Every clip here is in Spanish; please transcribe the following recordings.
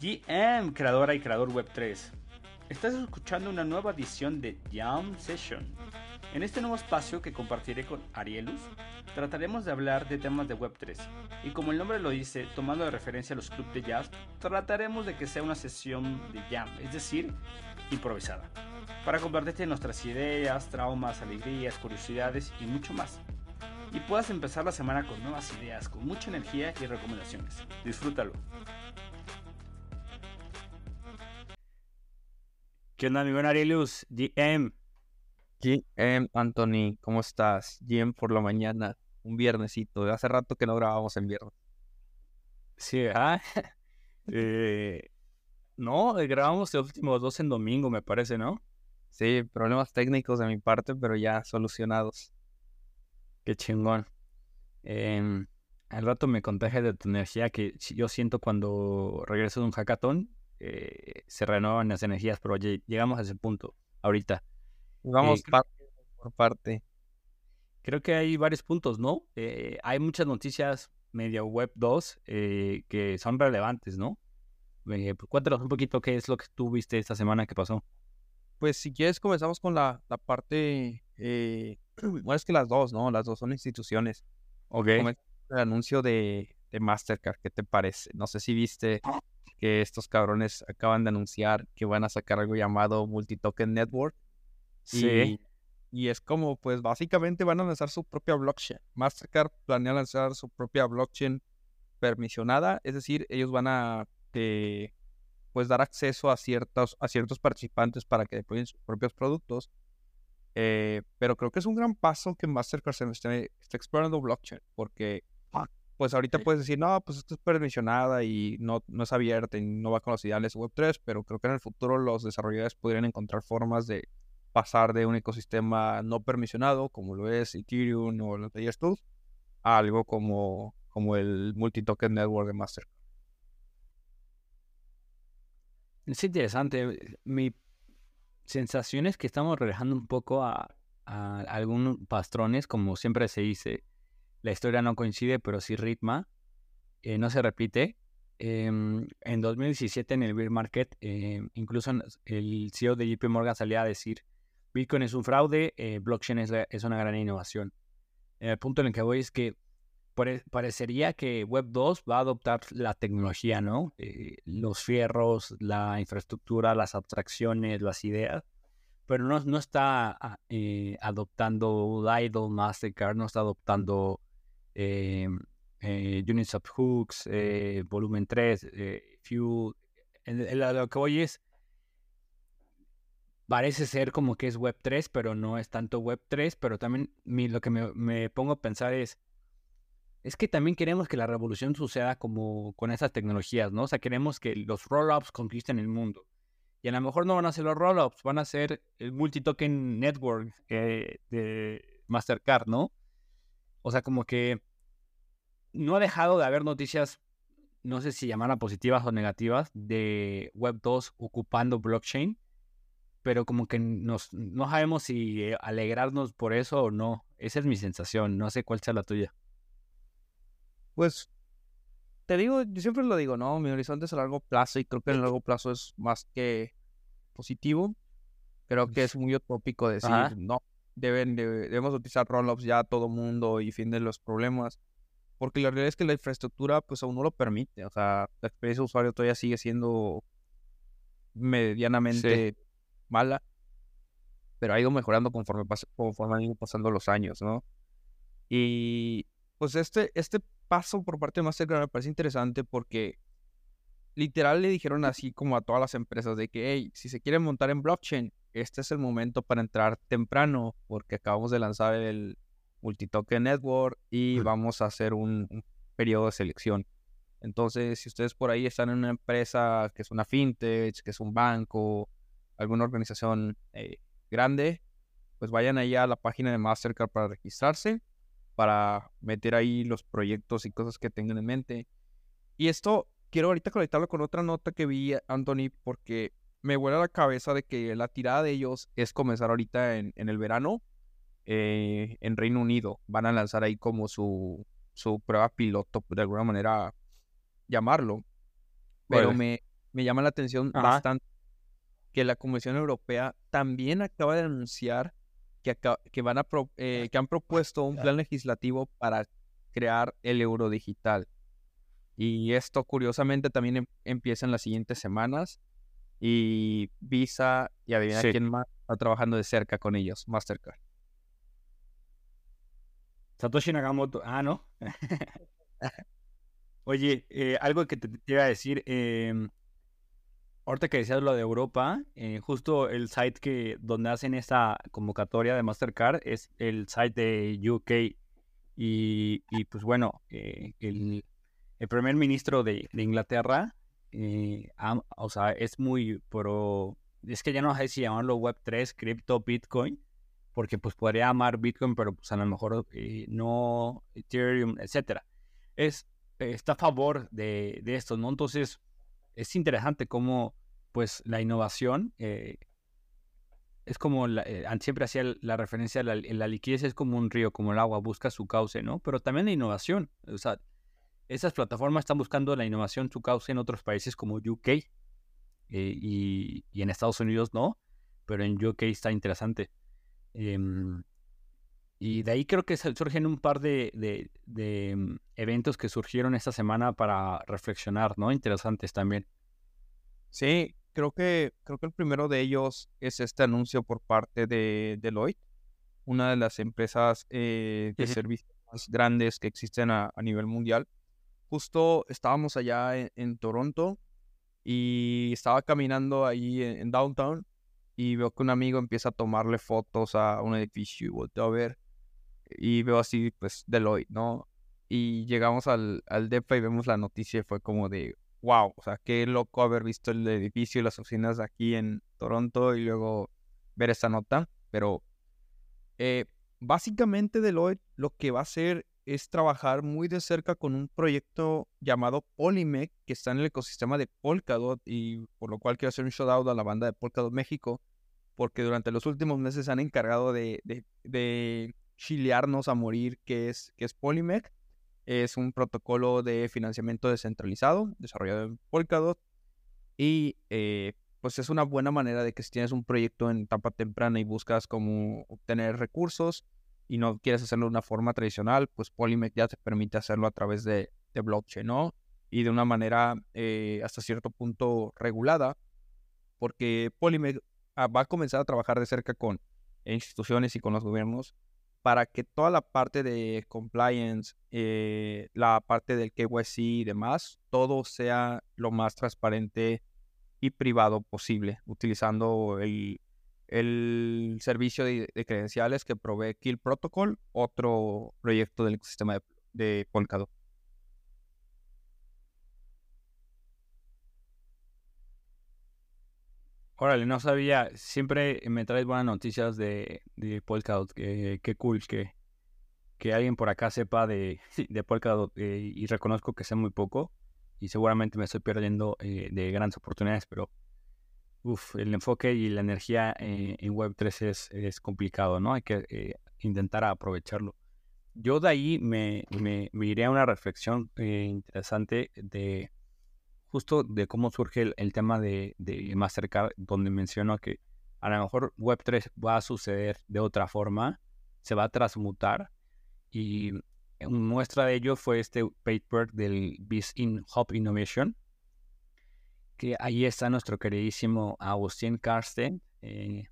GM, creadora y creador Web3. Estás escuchando una nueva edición de Jam Session. En este nuevo espacio que compartiré con Arielus, trataremos de hablar de temas de Web3. Y como el nombre lo dice, tomando de referencia a los clubes de jazz, trataremos de que sea una sesión de jam, es decir, improvisada, para compartirte nuestras ideas, traumas, alegrías, curiosidades y mucho más. Y puedas empezar la semana con nuevas ideas, con mucha energía y recomendaciones. Disfrútalo. ¿Qué onda, mi buen Arielus? GM. GM, Anthony, ¿cómo estás? GM por la mañana, un viernesito. Hace rato que no grabamos en viernes. Sí, ah. eh, no, grabamos los últimos dos en domingo, me parece, ¿no? Sí, problemas técnicos de mi parte, pero ya solucionados. Qué chingón. Eh, al rato me contagias de tu energía que yo siento cuando regreso de un hackathon eh, se renuevan las energías, pero llegamos a ese punto ahorita. Vamos eh, parte por parte. Creo que hay varios puntos, ¿no? Eh, hay muchas noticias medio web 2 que son relevantes, ¿no? Pues, cuéntanos un poquito qué es lo que tú viste esta semana que pasó. Pues si quieres comenzamos con la, la parte, bueno, es que las dos, ¿no? Las dos son instituciones. Ok. El anuncio de, de Mastercard, ¿qué te parece? No sé si viste que estos cabrones acaban de anunciar que van a sacar algo llamado Multitoken Network. Sí. Y, es como, pues básicamente van a lanzar su propia blockchain. Mastercard planea lanzar su propia blockchain permisionada, es decir, ellos van a eh, pues dar acceso a ciertos, a ciertos participantes para que deployen sus propios productos. Eh, pero creo que es un gran paso que Mastercard se esté, esté explorando blockchain, porque pues ahorita puedes decir, no, pues esto es permisionada y no, no es abierta y no va con los ideales Web3, pero creo que en el futuro los desarrolladores podrían encontrar formas de pasar de un ecosistema no permisionado, como lo es Ethereum o los Layers Tools, a algo como, como el Multi-Token Network de Mastercard. Es interesante. Mi sensación es que estamos relajando un poco a, a algunos patrones, como siempre se dice, la historia no coincide, pero sí ritma, eh, no se repite. Em, en 2017 en el bear market, em, incluso el CEO de JP Morgan salía a decir, Bitcoin es un fraude, eh, blockchain es, una gran innovación. El punto en el que voy es que parecería que Web 2 va a adoptar la tecnología, ¿no? Eh, los fierros, la infraestructura, las abstracciones, las ideas, pero no, no está ah, adoptando Lidl, Mastercard, no está adoptando eh, eh, Units of Hooks, eh, volumen 3, eh, Few. lo que voy es. Parece ser como que es Web 3, pero no es tanto Web 3. Pero también lo que me, pongo a pensar es. Es que también queremos que la revolución suceda como con esas tecnologías, ¿no? O sea, queremos que los rollups conquisten el mundo. Y a lo mejor no van a ser los rollups, van a ser el multi-token network de Mastercard, ¿no? O sea, como que no ha dejado de haber noticias, no sé si llamarlas positivas o negativas, de Web 2 ocupando blockchain, pero como que nos, no sabemos si eh, alegrarnos por eso o no. Esa es mi sensación, no sé cuál sea la tuya. Pues te digo, yo siempre lo digo, ¿no? Mi horizonte es a largo plazo y creo que en largo plazo es más que positivo. Creo que es muy utópico decir, no, deben, debemos utilizar rollups ya todo mundo y fin de los problemas. Porque la realidad es que la infraestructura pues aún no lo permite. O sea, la experiencia de usuario todavía sigue siendo medianamente mala. Pero ha ido mejorando conforme, conforme han ido pasando los años, ¿no? Y pues este, este paso por parte de Mastercard me parece interesante porque literal le dijeron así como a todas las empresas de que, hey, si se quieren montar en blockchain, este es el momento para entrar temprano porque acabamos de lanzar el Multitoken Network y vamos a hacer un, periodo de selección. Entonces, si ustedes por ahí están en una empresa que es una fintech, que es un banco, alguna organización eh, grande, pues vayan ahí a la página de Mastercard para registrarse, para meter ahí los proyectos y cosas que tengan en mente. Y esto quiero ahorita conectarlo con otra nota que vi, Anthony, porque me vuela la cabeza de que la tirada de ellos es comenzar ahorita en, el verano eh, en Reino Unido. Van a lanzar ahí como su, su prueba piloto, de alguna manera llamarlo. Pero me, me llama la atención bastante que la Comisión Europea también acaba de anunciar que, que, van a eh, que han propuesto un plan legislativo para crear el euro digital. Y esto curiosamente también em, empieza en las siguientes semanas. Y Visa y adivina quién más está trabajando de cerca con ellos, Mastercard. Satoshi Nakamoto. Ah, ¿no? Oye, eh, algo que te, iba a decir. Eh, ahorita que decías lo de Europa, eh, justo el site que donde hacen esa convocatoria de Mastercard es el site de UK. Y, y pues bueno, eh, el, el, primer ministro de, de Inglaterra, o sea, es muy pro. Es que ya no sé si llamarlo Web3, cripto, Bitcoin porque pues podría amar Bitcoin, pero pues a lo mejor eh, no Ethereum, etcétera. Es, está a favor de, de, esto, ¿no? Entonces, es interesante cómo pues la innovación eh, es como, eh, siempre hacía la referencia, la, la liquidez es como un río, como el agua, busca su cauce, ¿no? Pero también la innovación, o sea, esas plataformas están buscando la innovación, su cauce en otros países como UK y, y en Estados Unidos no, pero en UK está interesante. Em, y de ahí creo que surgen un par de, de, mm, eventos que surgieron esta semana para reflexionar, ¿no? Interesantes también. Sí, creo que, creo que el primero de ellos es este anuncio por parte de Deloitte, una de las empresas eh, de servicios más grandes que existen a, nivel mundial. Justo estábamos allá en, Toronto y estaba caminando ahí en downtown y veo que un amigo empieza a tomarle fotos a un edificio y volteo a ver y veo así, pues, Deloitte, ¿no? Y llegamos al, al DEPA y vemos la noticia fue como de, wow, o sea, qué loco haber visto el edificio y las oficinas aquí en Toronto y luego ver esta nota, pero eh, básicamente Deloitte lo que va a hacer es trabajar muy de cerca con un proyecto llamado Polymec, que está en el ecosistema de Polkadot, y por lo cual quiero hacer un shout out a la banda de Polkadot México, porque durante los últimos meses se han encargado de, de, chilearnos a morir, que es, que es Polymec. Es un protocolo de financiamiento descentralizado desarrollado en Polkadot y eh, pues es una buena manera de que si tienes un proyecto en etapa temprana y buscas cómo obtener recursos y no quieres hacerlo de una forma tradicional, pues Polymec ya te permite hacerlo a través de, de blockchain, ¿no? Y de una manera eh, hasta cierto punto regulada, porque Polymec va a comenzar a trabajar de cerca con instituciones y con los gobiernos para que toda la parte de compliance, eh, la parte del KYC y demás, todo sea lo más transparente y privado posible, utilizando el, el servicio de, credenciales que provee Kill Protocol, otro proyecto del ecosistema de, de Polkadot. Órale, no sabía. Siempre me traes buenas noticias de, Polkadot. qué cool que, que alguien por acá sepa de, de Polkadot eh, y reconozco que sé muy poco y seguramente me estoy perdiendo eh, de grandes oportunidades, pero uf, el enfoque y la energía eh, en Web3 es, es, complicado, ¿no? Hay que intentar aprovecharlo. Yo de ahí me, me, me iré a una reflexión interesante de justo de cómo surge el, tema de, de, Mastercard, donde menciono que a lo mejor Web3 va a suceder de otra forma, se va a transmutar. Y muestra de ello fue este paper del Biz in Hub Innovation, que ahí está nuestro queridísimo Agustín Karsten, eh,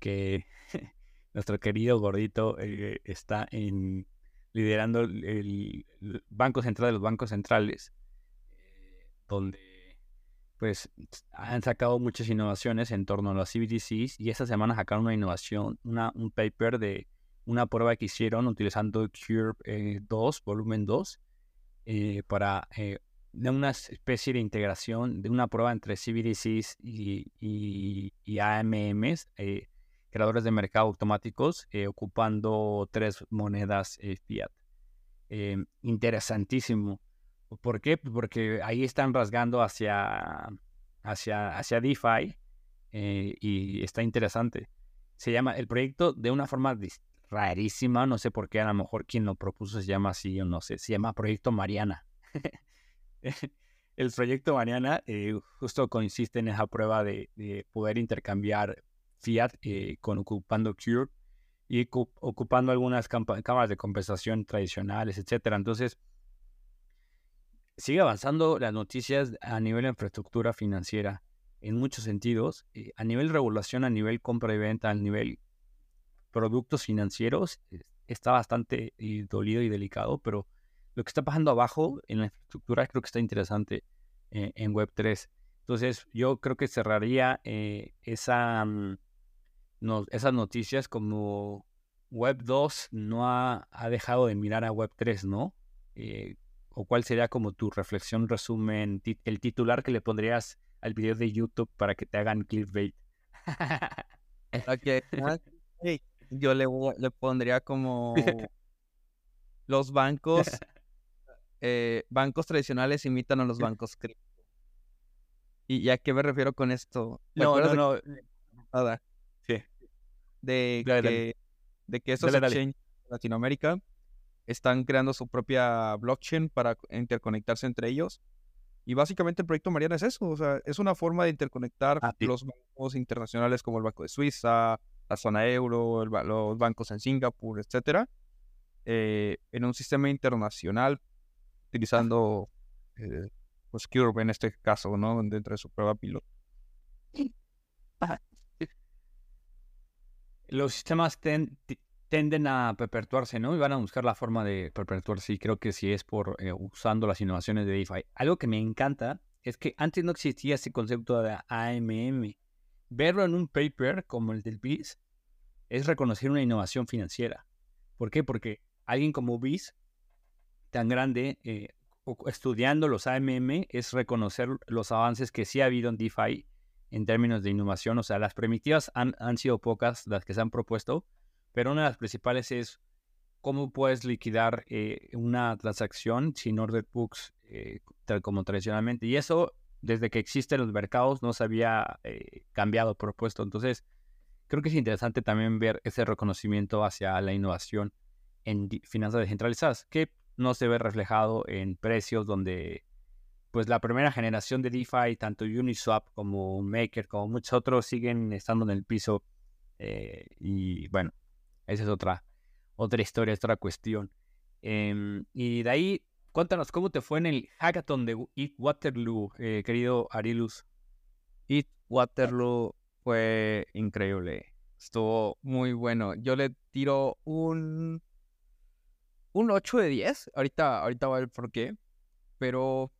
que nuestro querido gordito eh, está liderando el Banco Central de los bancos centrales donde pues han sacado muchas innovaciones en torno a los CBDCs y esta semana sacaron una innovación, un paper de una prueba que hicieron utilizando Cure 2, eh, volumen 2, eh, para eh, una especie de integración de una prueba entre CBDCs y, y, AMMs, creadores de mercado automáticos, ocupando tres monedas fiat. interesantísimo. ¿Por qué? Pues porque ahí están rasgando hacia, hacia, hacia DeFi eh, y está interesante. Se llama el proyecto de una forma rarísima, no sé por qué, a lo mejor quien lo propuso se llama así o no sé, se llama Proyecto Mariana. el proyecto Mariana eh, justo consiste en esa prueba de, poder intercambiar fiat eh, con ocupando Cure y ocupando algunas cámaras de compensación tradicionales, etcétera. Entonces, sigue avanzando las noticias a nivel de infraestructura financiera en muchos sentidos, eh, a nivel regulación, a nivel compra y venta, a nivel productos financieros, está bastante dolido y delicado, pero lo que está pasando abajo en la infraestructura creo que está interesante eh, en Web3. Entonces, yo creo que cerraría eh, esa, mm, esas noticias como Web 2 no ha, dejado de mirar a Web 3, ¿no? Eh, ¿O cuál sería como tu reflexión, resumen, el titular que le pondrías al video de YouTube para que te hagan clickbait? okay. Yo le, le pondría como los bancos, eh, bancos tradicionales imitan a los bancos cripto. ¿Y a qué me refiero con esto? No, no, no. Nada. Sí. De que de que esos exchanges de Latinoamérica están creando su propia blockchain para interconectarse entre ellos. Y básicamente el proyecto Mariana es eso, o sea, es una forma de interconectar ah, los bancos internacionales como el Banco de Suiza, la zona euro, los bancos en Singapur, etcétera, eh, en un sistema internacional utilizando eh, pues Curve en este caso, ¿no? Dentro de su prueba piloto. los sistemas tenden a perpetuarse, ¿no? Y van a buscar la forma de perpetuarse. Y creo que sí es por eh, usando las innovaciones de DeFi. Algo que me encanta es que antes no existía ese concepto de AMM. Verlo en un paper como el del BIS es reconocer una innovación financiera. ¿Por qué? Porque alguien como BIS, tan grande, eh, estudiando los AMM, es reconocer los avances que sí ha habido en DeFi en términos de innovación. O sea, las primitivas han, sido pocas las que se han propuesto, pero una de las principales es cómo puedes liquidar eh, una transacción sin order books eh, tal como tradicionalmente. Y eso, desde que existen los mercados, no se había eh, cambiado propuesto. Entonces, creo que es interesante también ver ese reconocimiento hacia la innovación en finanzas descentralizadas, que no se ve reflejado en precios donde pues la primera generación de DeFi, tanto Uniswap como Maker, como muchos otros, siguen estando en el piso. Eh, y bueno, esa es otra, otra historia, otra cuestión. Em, y de ahí, cuéntanos cómo te fue en el hackathon de Eat Waterloo, eh, querido Arilus. Eat Waterloo fue increíble. Estuvo muy bueno. Yo le tiro un, un 8 de 10. Ahorita, ahorita va ver por qué. Pero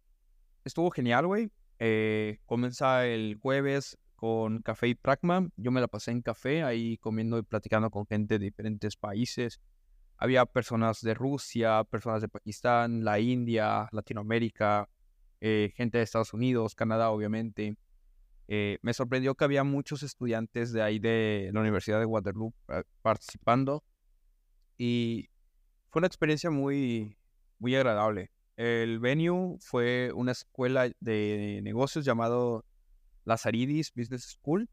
estuvo genial, güey. Eh, comienza el jueves con Café y Pragma. Yo me la pasé en café, ahí comiendo y platicando con gente de diferentes países. Había personas de Rusia, personas de Pakistán, la India, Latinoamérica, eh, gente de Estados Unidos, Canadá, obviamente. Eh, me sorprendió que había muchos estudiantes de ahí de la Universidad de Waterloo participando y fue una experiencia muy, muy agradable. El venue fue una escuela de negocios llamado Lazaridis Business School.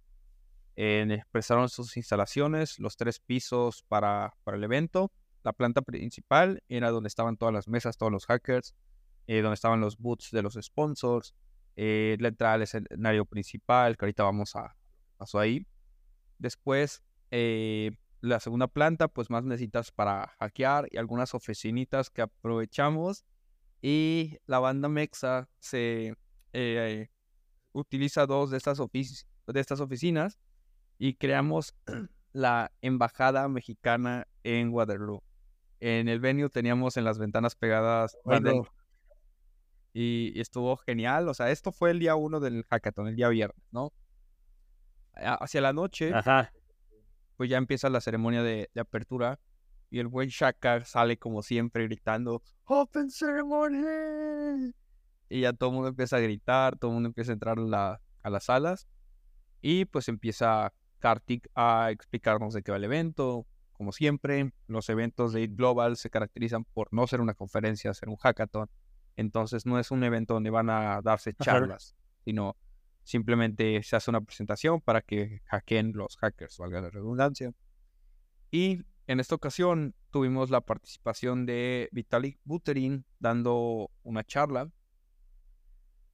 expresaron sus instalaciones, los tres pisos para, para, el evento. La planta principal era donde estaban todas las mesas, todos los hackers, eh, donde estaban los booths de los sponsors. Eh, la entrada al escenario principal, que ahorita vamos a pasó ahí. Después, eh, la segunda planta, pues más necesitas para hackear y algunas oficinitas que aprovechamos y la banda Mexa se eh, utiliza dos de estas, de estas oficinas y creamos la embajada mexicana en Waterloo. En el venue teníamos en las ventanas pegadas y, estuvo genial. O sea, esto fue el día uno del hackathon, el día viernes, ¿no? Hacia la noche, pues ya empieza la ceremonia de apertura y el buen Shaka sale como siempre gritando, Open Ceremony. Y ya todo el mundo empieza a gritar, todo el mundo empieza a entrar a, las salas. Y pues empieza Kartik a explicarnos de qué va el evento. Como siempre, los eventos de IT Global se caracterizan por no ser una conferencia, ser un hackathon. Entonces no es un evento donde van a darse charlas, sino simplemente se hace una presentación para que hackeen los hackers, valga la redundancia. Y en esta ocasión tuvimos la participación de Vitalik Buterin dando una charla.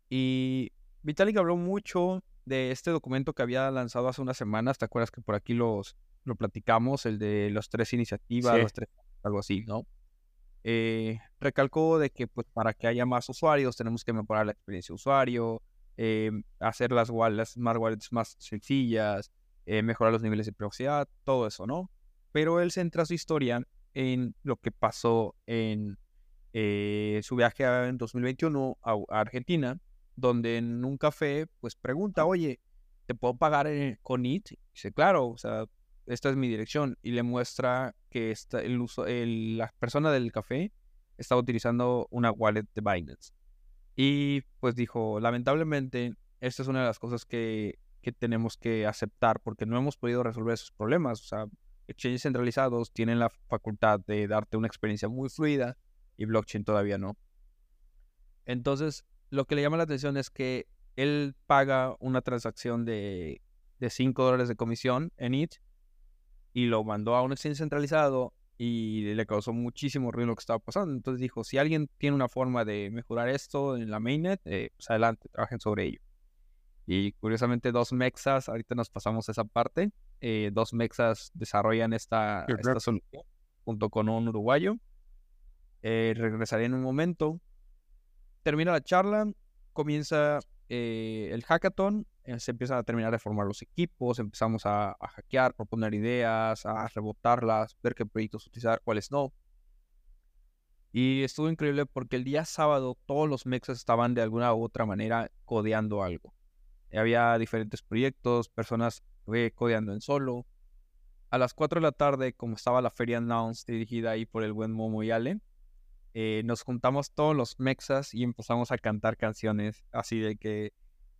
Y Vitalik habló mucho de este documento que había lanzado hace unas semanas. ¿Te acuerdas que por aquí los, lo platicamos? El de las tres iniciativas, los tres, algo así, ¿no? Eh, recalcó de que pues para que haya más usuarios tenemos que mejorar la experiencia de usuario, eh, hacer las, wallets, smart wallets más sencillas, eh, mejorar los niveles de privacidad, todo eso, ¿no? Pero él centra su historia en lo que pasó en su viaje en 2021 a, Argentina, donde en un café pues pregunta, oye, ¿te puedo pagar con IT? dice, claro, o sea, esta es mi dirección y le muestra que está el uso, la persona del café estaba utilizando una wallet de Binance. Y pues dijo, lamentablemente, esta es una de las cosas que, que tenemos que aceptar porque no hemos podido resolver esos problemas. O sea, exchanges centralizados tienen la facultad de darte una experiencia muy fluida y blockchain todavía no. Entonces, lo que le llama la atención es que él paga una transacción de, de 5 dólares de comisión en IT y lo mandó a un exchange centralizado y le causó muchísimo ruido lo que estaba pasando. Entonces dijo, si alguien tiene una forma de mejorar esto en la mainnet, eh, pues adelante, trabajen sobre ello. Y curiosamente dos mexas, ahorita nos pasamos esa parte, eh, dos mexas desarrollan esta, esta solución junto con un uruguayo. Eh, regresaré en un momento. Termina la charla, comienza el hackathon eh, se empiezan a terminar de formar los equipos, empezamos a, hackear, proponer ideas, a rebotarlas, ver qué proyectos utilizar, cuáles no. Y estuvo increíble porque el día sábado todos los mexas estaban de alguna u otra manera codeando algo. Había diferentes proyectos, personas codeando en solo. A las 4 de la tarde, como estaba la feria Announce dirigida ahí por el buen Momo y Ale, eh, nos juntamos todos los mexas y empezamos a cantar canciones así de que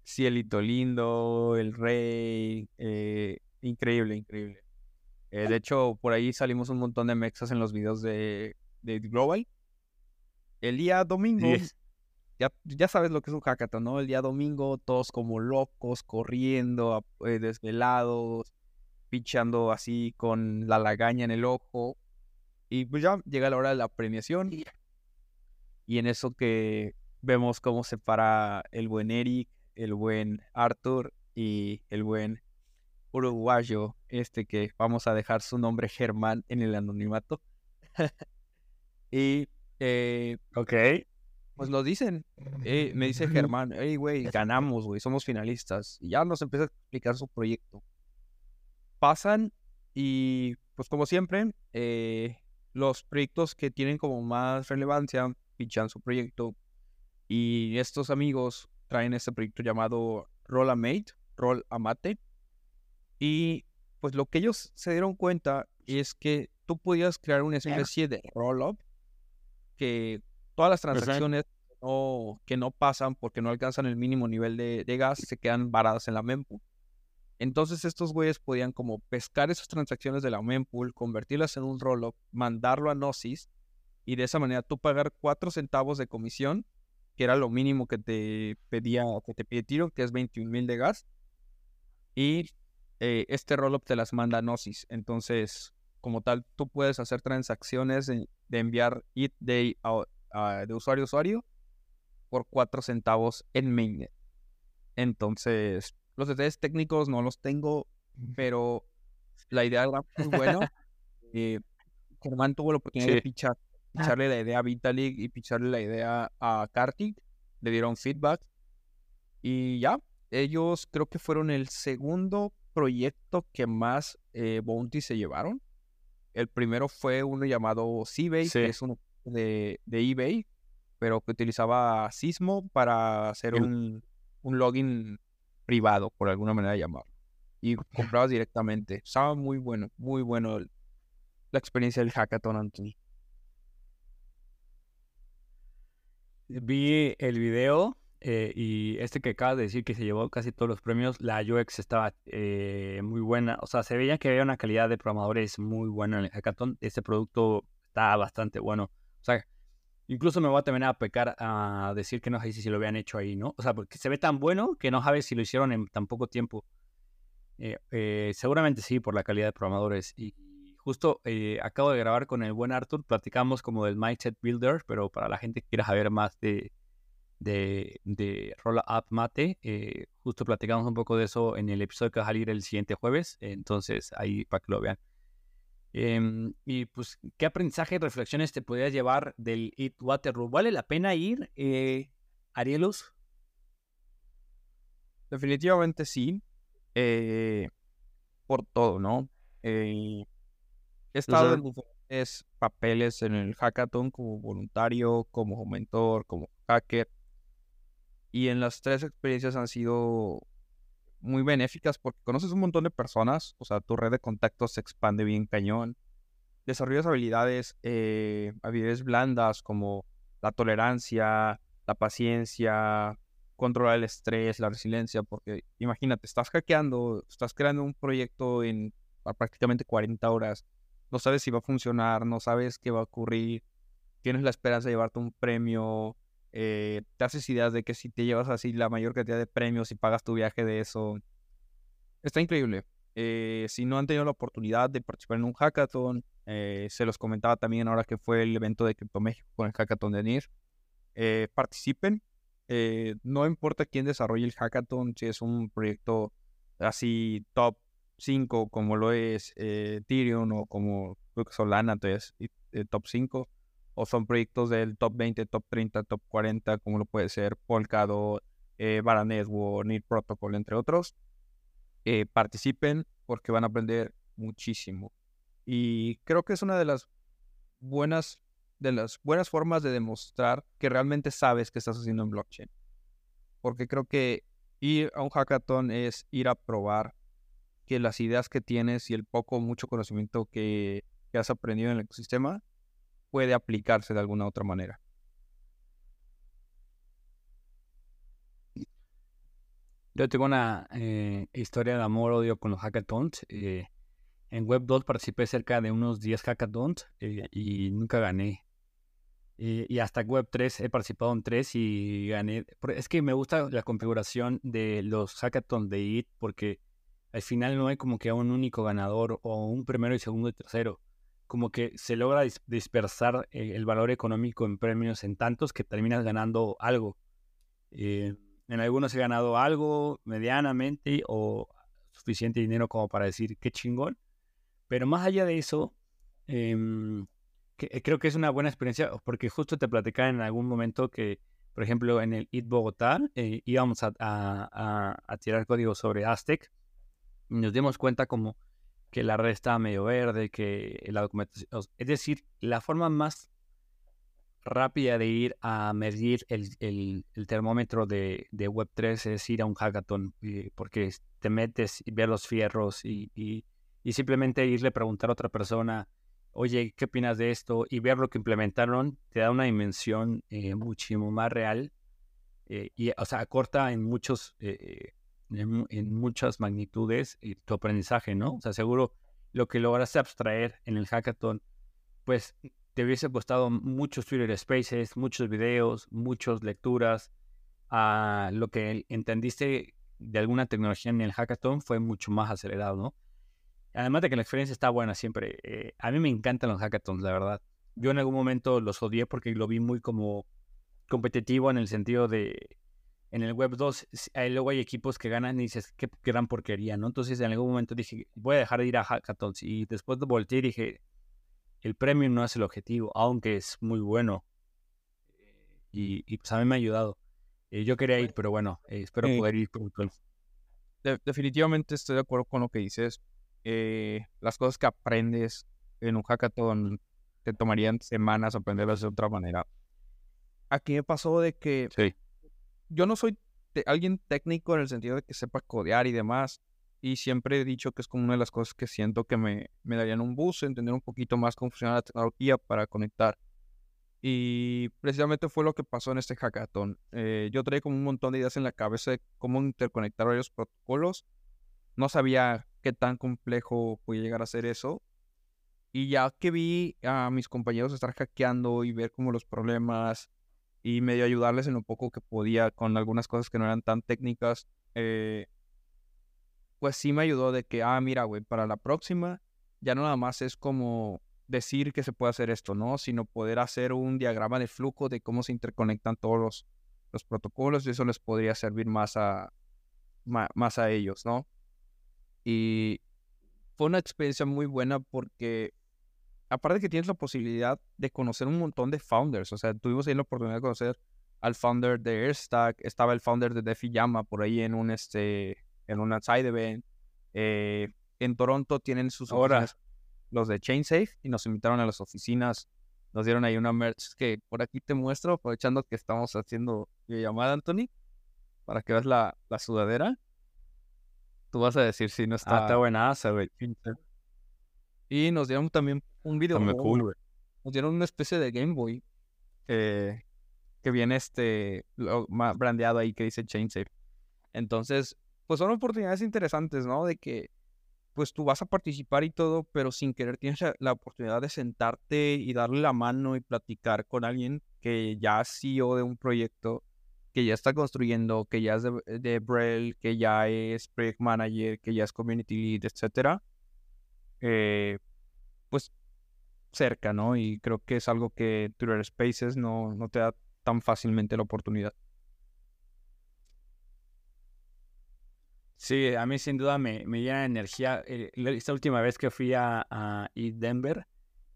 Cielito Lindo, El Rey, eh, increíble, increíble. Eh, de hecho, por ahí salimos un montón de mexas en los videos de, de Global. El día domingo, ya, ya sabes lo que es un hackathon, ¿no? El día domingo, todos como locos, corriendo, desvelados, pichando así con la lagaña en el ojo. Y pues ya llega la hora de la premiación. Y en eso que vemos cómo se para el buen Eric, el buen Arthur y el buen uruguayo, este que vamos a dejar su nombre Germán en el anonimato. y, eh, ok. Pues lo dicen, eh, me dice Germán, hey, güey, ganamos, güey, somos finalistas. Y ya nos empieza a explicar su proyecto. Pasan y, pues como siempre, eh, los proyectos que tienen como más relevancia pichan su proyecto. Y estos amigos traen este proyecto llamado Roll Mate, Roll Amate. Y pues lo que ellos se dieron cuenta es que tú podías crear una especie de roll-up que todas las transacciones que no pasan porque no alcanzan el mínimo nivel de, gas se quedan varadas en la mempool. Entonces estos güeyes podían como pescar esas transacciones de la mempool, convertirlas en un roll-up, mandarlo a Gnosis y de esa manera tú pagar 4 centavos de comisión que era lo mínimo que te pedía, que te pide Tiro, que es 21 mil de gas. Y eh, este rollup te las manda Gnosis. Entonces, como tal, tú puedes hacer transacciones de, enviar it de, de usuario a usuario por 4 centavos en mainnet. Entonces, los detalles técnicos no los tengo, pero la idea era muy buena. Eh, Germán tuvo la oportunidad de pichar picharle la idea a Vitalik y picharle la idea a Kartik. Le dieron feedback. Y ya, ellos creo que fueron el segundo proyecto que más eh, Bounty se llevaron. El primero fue uno llamado Seabase, que es uno de, eBay, pero que utilizaba Sismo para hacer un, un, login privado, por alguna manera de llamarlo. Y comprabas directamente. Estaba muy bueno, muy bueno la experiencia del hackathon, Anthony. Vi el video eh, y este que acabas de decir que se llevó casi todos los premios, la UX estaba eh, muy buena. O sea, se veía que había una calidad de programadores muy buena en el hackathon. Este producto está bastante bueno. O sea, incluso me voy a terminar a pecar a decir que no sé si lo habían hecho ahí, ¿no? O sea, porque se ve tan bueno que no sabes si lo hicieron en tan poco tiempo. Eh, seguramente sí, por la calidad de programadores. Y, Justo eh, acabo de grabar con el buen Arthur, platicamos como del Mindset Builder, pero para la gente que quiera saber más de, de, de Roll Up Mate. Eh, justo platicamos un poco de eso en el episodio que va a salir el siguiente jueves. Entonces, ahí para que lo vean. Em, y pues, ¿qué aprendizaje y reflexiones te podrías llevar del It Waterloo? ¿Vale la pena ir, eh, Arielus? Definitivamente sí. Por todo, ¿no? He estado en diferentes papeles en el hackathon como voluntario, como mentor, como hacker. Y en las tres experiencias han sido muy benéficas porque conoces un montón de personas, o sea, tu red de contactos se expande bien cañón. Desarrollas habilidades, eh, habilidades blandas como la tolerancia, la paciencia, controlar el estrés, la resiliencia, porque imagínate, estás hackeando, estás creando un proyecto en prácticamente 40 horas, no sabes si va a funcionar, no sabes qué va a ocurrir, tienes la esperanza de llevarte un premio, eh, te haces ideas de que si te llevas así la mayor cantidad de premios y pagas tu viaje de eso, está increíble. Eh, si no han tenido la oportunidad de participar en un hackathon, eh, se los comentaba también ahora que fue el evento de Crypto México con el hackathon de NIR, participen, no importa quién desarrolle el hackathon, si es un proyecto así top 5 como lo es eh, Ethereum o como Solana, entonces eh, top 5, o son proyectos del top 20, top 30, top 40, como lo puede ser Polkadot, eh, Vara Network, NIR Protocol, entre otros. participen porque van a aprender muchísimo. Y creo que es una de las buenas de las buenas formas de demostrar que realmente sabes qué estás haciendo en blockchain. Porque creo que ir a un hackathon es ir a probar que las ideas que tienes y el poco o mucho conocimiento que, has aprendido en el ecosistema puede aplicarse de alguna otra manera. Yo tengo una eh, historia de amor-odio con los hackathons. Eh, en Web2 participé cerca de unos 10 hackathons eh, y nunca gané. Y, hasta Web3 he participado en 3 y gané. Es que me gusta la configuración de los hackathons de IT porque al final no hay como que un único ganador o un primero y segundo y tercero. Como que se logra dispersar eh, el valor económico en premios en tantos que terminas ganando algo. Eh, en algunos he ganado algo medianamente o suficiente dinero como para decir qué chingón. Pero más allá de eso, em, eh, creo que es una buena experiencia porque justo te platicaba en algún momento que, por ejemplo, en el IT Bogotá eh, íbamos a, tirar código sobre Aztec nos dimos cuenta como que la red estaba medio verde, que la documentación... Es decir, la forma más rápida de ir a medir el, termómetro de, Web3 es ir a un hackathon, eh, porque te metes y ver los fierros y, y, y simplemente irle a preguntar a otra persona oye, ¿qué opinas de esto? Y ver lo que implementaron te da una dimensión eh, muchísimo más real eh, y, o sea, corta en muchos, eh, en, muchas magnitudes tu aprendizaje, ¿no? O sea, seguro lo que lograste abstraer en el hackathon, pues te hubiese costado muchos Twitter Spaces, muchos videos, muchas lecturas. A lo que entendiste de alguna tecnología en el hackathon fue mucho más acelerado, ¿no? Además de que la experiencia está buena siempre. Eh, a mí me encantan los hackathons, la verdad. Yo en algún momento los odié porque lo vi muy como competitivo en el sentido de... En el Web 2 luego hay equipos que ganan y dices, qué gran porquería, ¿no? Entonces en algún momento dije, voy a dejar de ir a hackathons. Y después de voltear dije, el premio no es el objetivo, aunque es muy bueno. Y, pues a mí me ha ayudado. Eh, yo quería ir, pero bueno, eh, espero poder ir pronto. definitivamente estoy de acuerdo con lo que dices. Eh, las cosas que aprendes en un hackathon te tomarían semanas aprenderlas de otra manera. Aquí me pasó de que yo no soy alguien técnico en el sentido de que sepa codear y demás. Y siempre he dicho que es como una de las cosas que siento que me, me darían un bus, entender un poquito más cómo funciona la tecnología para conectar. Y precisamente fue lo que pasó en este hackathon. Eh, yo traía como un montón de ideas en la cabeza de cómo interconectar varios protocolos. No sabía qué tan complejo puede llegar a ser eso. Y ya que vi a mis compañeros estar hackeando y ver como los problemas y medio ayudarles en lo poco que podía con algunas cosas que no eran tan técnicas, eh, pues sí me ayudó de que, ah, mira, güey, para la próxima ya no nada más es como decir que se puede hacer esto, ¿no? Sino poder hacer un diagrama de flujo de cómo se interconectan todos los, los protocolos y eso les podría servir más a, más a ellos, ¿no? Y fue una experiencia muy buena porque aparte que tienes la posibilidad de conocer un montón de founders, o sea, tuvimos ahí la oportunidad de conocer al founder de Airstack, estaba el founder de DeFi Llama por ahí en un este en una side event. Eh, en Toronto tienen sus oficinas, los de ChainSafe, y nos invitaron a las oficinas. Nos dieron ahí una merch que por aquí te muestro, aprovechando que estamos haciendo llamada, Anthony, para que veas la, la sudadera. Tú vas a decir si no ah, está. Ah, está buenaza, güey. Y nos dieron también un video. Cool, güey. Nos dieron una especie de Game Boy que viene este brandeado ahí que dice ChainSafe. Entonces, pues son oportunidades interesantes, ¿no? De que pues tú vas a participar y todo, pero sin querer tienes la, oportunidad de sentarte y darle la mano y platicar con alguien que ya es CEO de un proyecto, que ya está construyendo, que ya es de, de Braille, que ya es Project Manager, que ya es Community Lead, etcétera. Eh, pues cerca, ¿no? Y creo que es algo que Twitter Spaces no, no te da tan fácilmente la oportunidad. Sí, a mí sin duda me, me llena de energía. Eh, esta última vez que fui a, a Denver,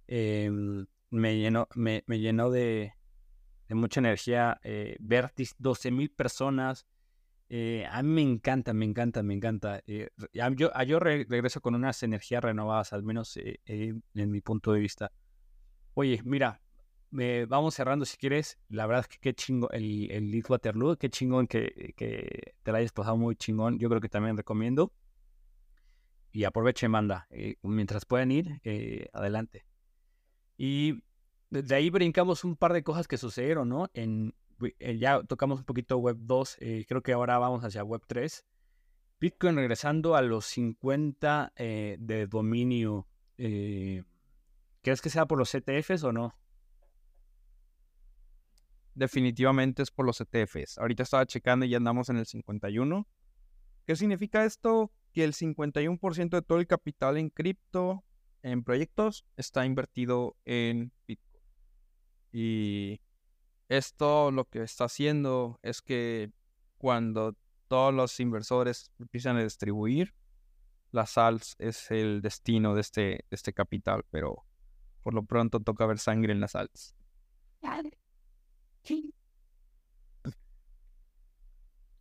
em, me llenó, me, me llenó de, de, mucha energía eh, ver 12 mil personas. Eh, a mí me encanta, me encanta, me encanta. yo, yo regreso con unas energías renovadas, al menos en mi punto de vista. Oye, mira, vamos cerrando si quieres. La verdad es que qué chingo el, el Lead Waterloo, qué chingón que, que, te la hayas pasado muy chingón. Yo creo que también recomiendo. Y aproveche, manda. Eh, mientras puedan ir, eh, adelante. Y de ahí brincamos un par de cosas que sucedieron, ¿no? En, eh, ya tocamos un poquito Web 2, creo que ahora vamos hacia Web 3. Bitcoin regresando a los 50 de dominio. ¿Crees que sea por los ETFs o no? definitivamente es por los ETFs. Ahorita estaba checando y ya andamos en el 51. ¿Qué significa esto? Que el 51% de todo el capital en cripto, en proyectos, está invertido en Bitcoin. Y esto lo que está haciendo es que cuando todos los inversores empiezan a distribuir, la SALS es el destino de este, de este capital, pero por lo pronto toca ver sangre en las SALS.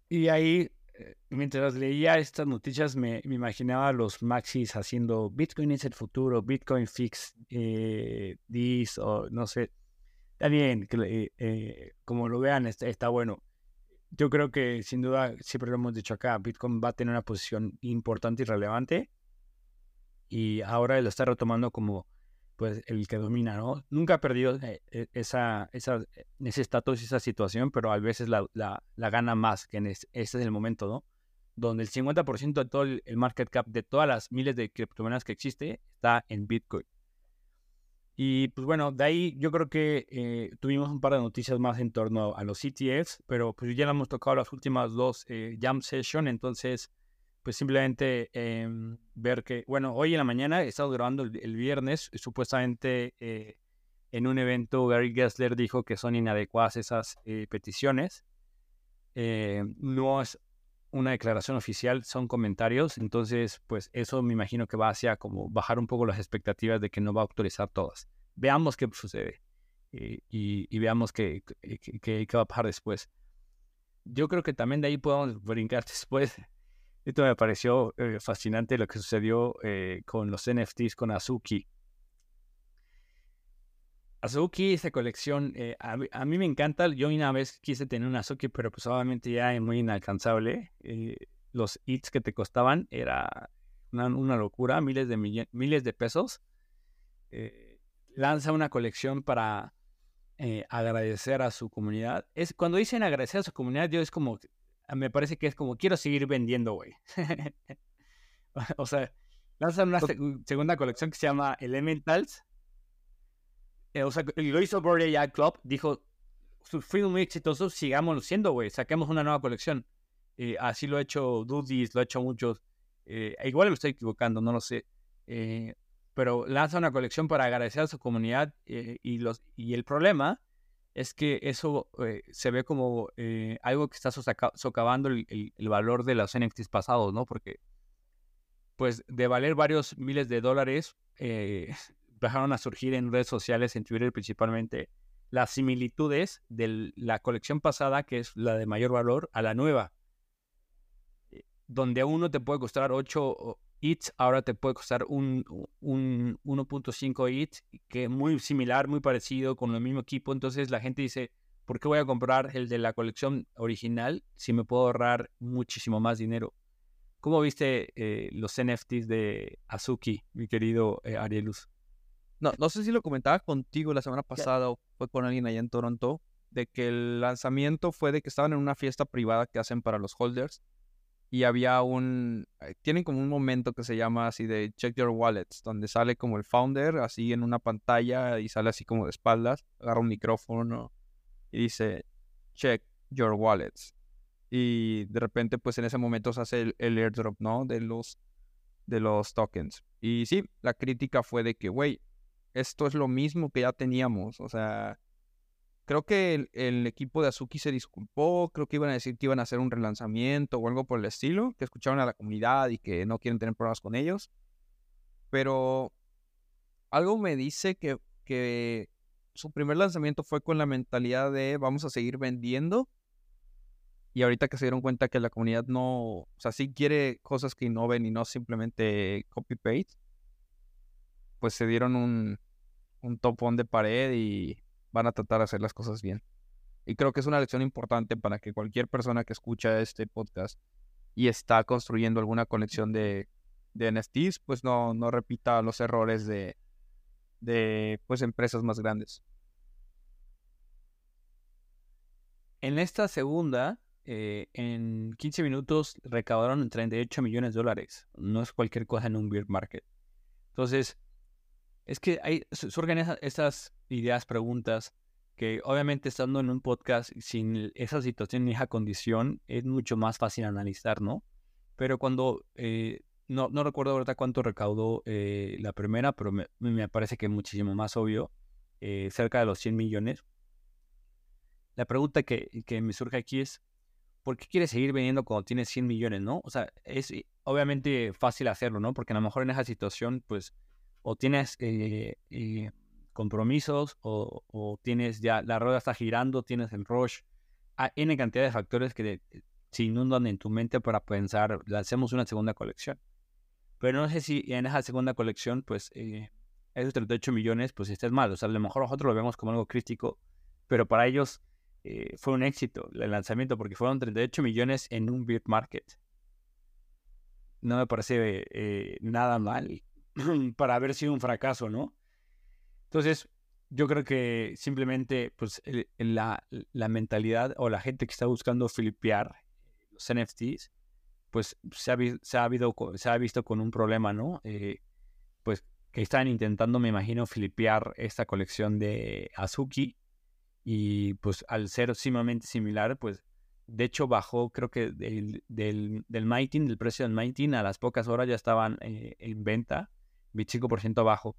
Y ahí, eh, mientras leía estas noticias, me, imaginaba a los maxis haciendo Bitcoin es el futuro, Bitcoin fix eh, this, o no sé. Está bien, que, eh, como lo vean, está, bueno. Yo creo que sin duda, siempre lo hemos dicho acá, Bitcoin va a tener una posición importante y relevante. Y ahora lo está retomando como pues el que domina, ¿no? Nunca ha perdido eh, eh, esa, esa, eh, ese estatus, esa situación, pero a veces la, la, gana más, que en ese es el momento, ¿no? Donde el 50% de todo el, market cap de todas las miles de criptomonedas que existe está en Bitcoin. Y pues bueno, de ahí yo creo que tuvimos un par de noticias más en torno a los ETFs, pero pues ya lo hemos tocado las últimas dos jam session, entonces pues simplemente em, ver que, bueno, hoy en la mañana he estado grabando el, viernes, supuestamente eh, en un evento Gary Gessler dijo que son inadecuadas esas eh, peticiones. Eh, no es una declaración oficial, son comentarios, entonces pues eso me imagino que va hacia como bajar un poco las expectativas de que no va a autorizar todas. Veamos qué sucede y, veamos qué, qué, qué va a pasar después. Yo creo que también de ahí podemos brincar después esto me pareció eh, fascinante lo que sucedió eh, con los NFTs con Azuki. Azuki, esta colección, eh, a, mí me encanta. Yo una vez quise tener un Azuki, pero pues obviamente ya es muy inalcanzable. los hits que te costaban era una, locura, miles de, miles de pesos. lanza una colección para agradecer a su comunidad. Es, cuando dicen agradecer a su comunidad, yo es como me parece que es como quiero seguir vendiendo, güey. o sea, lanzan una segunda colección que se llama Elementals. Eh, o sea, lo hizo Bored Club, dijo, fuimos muy exitosos, sigamos siendo, güey, saquemos una nueva colección. Eh, así lo ha hecho Dudis, lo ha hecho muchos. Eh, igual me estoy equivocando, no lo sé. pero lanza una colección para agradecer a su comunidad y, los, y el problema es que eso eh, se ve como eh, algo que está socavando el, valor de los NFTs pasados, ¿no? Porque, pues, de valer varios miles de dólares, eh, dejaron a surgir en redes sociales, en Twitter principalmente, las similitudes de la colección pasada, que es la de mayor valor, a la nueva. Donde a uno te puede costar 8 ETH, ahora te puede costar un, un 1.5 ETH, que es muy similar, muy parecido, con el mismo equipo. Entonces la gente dice, ¿por qué voy a comprar el de la colección original si me puedo ahorrar muchísimo más dinero? ¿Cómo viste eh, los NFTs de Azuki, mi querido eh, Arielus? No, no sé si lo comentaba contigo la semana pasada o fue con alguien allá en Toronto, de que el lanzamiento fue de que estaban en una fiesta privada que hacen para los holders y había un, eh, tienen como un momento que se llama así de check your wallets, donde sale como el founder así en una pantalla y sale así como de espaldas, agarra un micrófono y dice check your wallets. Y de repente pues en ese momento se hace el, el airdrop, ¿no? De los, de los tokens. Y sí, la crítica fue de que, güey, esto es lo mismo que ya teníamos. O sea, creo que el, equipo de Azuki se disculpó, creo que iban a decir que iban a hacer un relanzamiento o algo por el estilo, que escucharon a la comunidad y que no quieren tener problemas con ellos. Pero algo me dice que, que su primer lanzamiento fue con la mentalidad de vamos a seguir vendiendo. Y ahorita que se dieron cuenta que la comunidad no, o sea, sí quiere cosas que innoven y no simplemente copy-paste, pues se dieron un, topón de pared y van a tratar de hacer las cosas bien. Y creo que es una lección importante para que cualquier persona que escucha este podcast y está construyendo alguna conexión de, de NFTs, pues no, no repita los errores de, pues, empresas más grandes. En esta segunda, eh, en 15 minutos recaudaron 38 millones de dólares. No es cualquier cosa en un beer market. Entonces, es que hay, surgen esas, ideas, preguntas, que obviamente estando en un podcast sin esa situación ni esa condición es mucho más fácil analizar, ¿no? Pero cuando, eh, no, no recuerdo ahorita cuánto recaudó eh, la primera, pero me, me, parece que es muchísimo más obvio, eh, cerca de los 100 millones. La pregunta que, que me surge aquí es, ¿por qué quieres seguir vendiendo cuando tienes 100 millones, no? O sea, es obviamente fácil hacerlo, ¿no? Porque a lo mejor en esa situación, pues, o tienes eh, eh, compromisos o, tienes ya, la rueda está girando, tienes el rush. Hay N cantidad de factores que se inundan en tu mente para pensar, hacemos una segunda colección. Pero no sé si en esa segunda colección, pues, eh, esos 38 millones, pues estés mal. O sea, a lo mejor nosotros lo vemos como algo crítico, pero para ellos fue un éxito el lanzamiento porque fueron 38 millones en un beer market. No me parece nada mal para haber sido un fracaso, ¿no? Entonces, yo creo que simplemente pues, la, la, mentalidad o la gente que está buscando flipear los NFTs, pues se ha, se ha, habido, se ha visto con un problema, ¿no? Eh, pues que están intentando, me imagino, flipear esta colección de Azuki y pues al ser sumamente similar, pues de hecho bajó creo que del, del, del Mighty, del precio del Mighty, a las pocas horas ya estaban eh, en venta 25% abajo,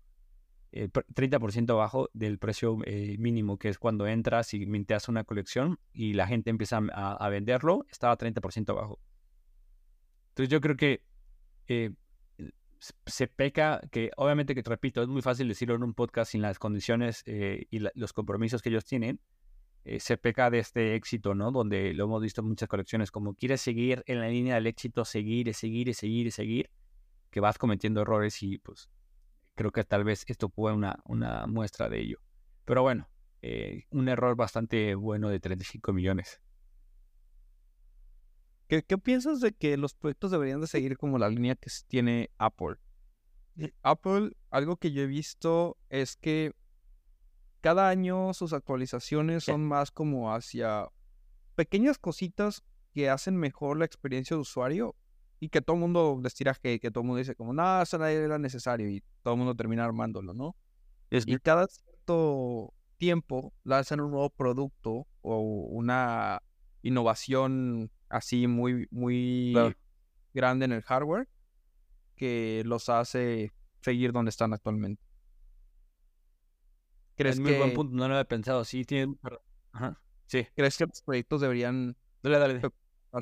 30% eh, abajo del precio eh, mínimo, que es cuando entras y minteas una colección y la gente empieza a, venderlo, estaba 30% abajo. Entonces yo creo que eh, se peca, que obviamente que te repito, es muy fácil decirlo en un podcast sin las condiciones y los compromisos que ellos tienen, se peca de este éxito, ¿no? Donde lo hemos visto en muchas colecciones, como quieres seguir en la línea del éxito, seguir y seguir y seguir y seguir que vas cometiendo errores y pues creo que tal vez esto fue una, una muestra de ello. Pero bueno, eh, un error bastante bueno de 35 millones. ¿Qué, ¿Qué, piensas de que los proyectos deberían de seguir como la línea que tiene Apple? Apple, algo que yo he visto es que cada año sus actualizaciones son más como hacia pequeñas cositas que hacen mejor la experiencia de usuario y que todo el mundo les tira que, que todo el mundo dice como, no, eso era necesario y todo el mundo termina armándolo, ¿no? Y cada cierto tiempo lanzan un nuevo producto o una innovación así muy, muy grande en el hardware que los hace seguir donde están actualmente. ¿Crees es muy que, buen punto, no lo había pensado. Sí, tiene... Ajá. Sí. ¿crees que los proyectos deberían Dale, dale.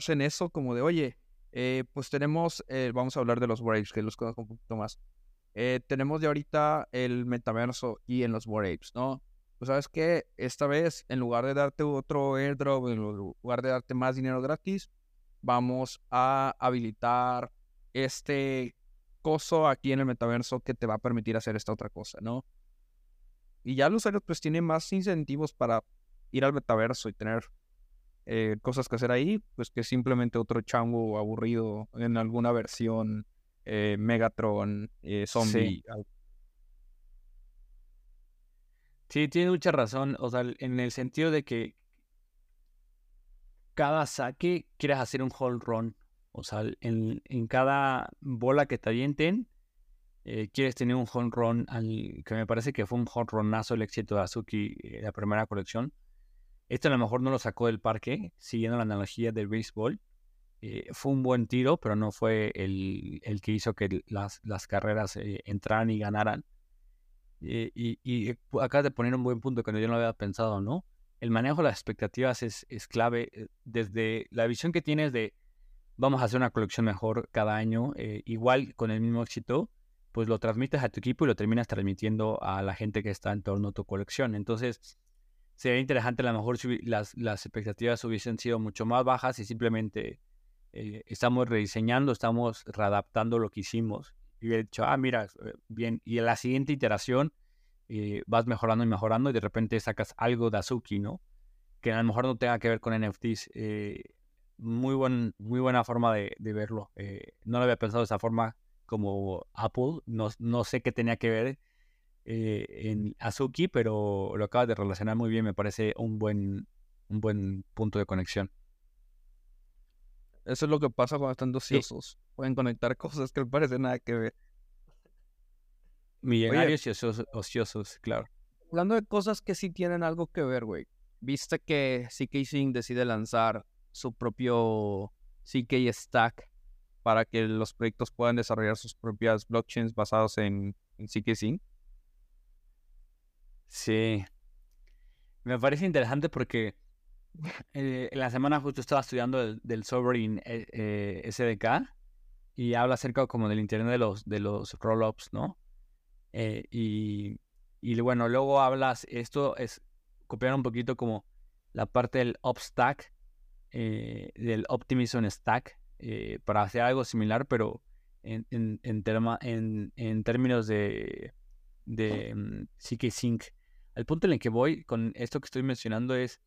en eso? Como de, oye, eh, pues tenemos, eh, vamos a hablar de los War que los conozco un poquito más. Eh, tenemos de ahorita el metaverso y en los War Apes, ¿no? Pues sabes que esta vez, en lugar de darte otro airdrop, en lugar de darte más dinero gratis, vamos a habilitar este coso aquí en el metaverso que te va a permitir hacer esta otra cosa, ¿no? Y ya los usuarios pues tienen más incentivos para ir al metaverso y tener eh, cosas que hacer ahí, pues que simplemente otro chango aburrido en alguna versión eh, Megatron, eh, zombie. algo. Sí, tiene mucha razón. O sea, en el sentido de que cada saque quieres hacer un home run. O sea, en, en cada bola que te avienten, eh, quieres tener un home run. Al, que me parece que fue un home runazo el éxito de Azuki, la primera colección. Este a lo mejor no lo sacó del parque, siguiendo la analogía del béisbol. Eh, fue un buen tiro, pero no fue el, el que hizo que las, las carreras eh, entraran y ganaran. Eh, y, y de poner un buen punto que yo no había pensado, ¿no? El manejo de las expectativas es, es clave. Desde la visión que tienes de vamos a hacer una colección mejor cada año, igual con el mismo éxito, pues lo transmites a tu equipo y lo terminas transmitiendo a la gente que está en torno a tu colección. Entonces, sería interesante a lo mejor si las, expectativas hubiesen sido mucho más bajas y simplemente eh, estamos rediseñando, estamos readaptando lo que hicimos. Y hubiera dicho, ah, mira, eh, bien. Y en la siguiente iteración eh, vas mejorando y mejorando y de repente sacas algo de Azuki, ¿no? Que a lo mejor no tenga que ver con NFTs. muy, buen, muy buena forma de, verlo. no lo había pensado de esa forma como Apple. No sé qué tenía que ver eh, en Azuki, pero lo acabas de relacionar muy bien. Me parece un buen, un buen punto de conexión. Eso es lo que pasa cuando están ociosos. Pueden conectar cosas que no parecen nada que ver. Millonarios y ociosos, ociosos, claro. Hablando de cosas que sí tienen algo que ver, güey. Viste que CK Sync decide lanzar su propio CK Stack para que los proyectos puedan desarrollar sus propias blockchains basados en, en CK Sync. Sí. Me parece interesante porque eh, en la semana justo estaba estudiando el, del Sovereign eh, eh, SDK y habla acerca como del internet de los, de los rollups, ¿no? Eh, y, y bueno, luego hablas, esto es copiar un poquito como la parte del Upstack, eh, del Optimism Stack, para hacer algo similar, pero en, en, en, terma- en, en términos de, de mm, CK Sync. Al punto en el que voy con esto que estoy mencionando es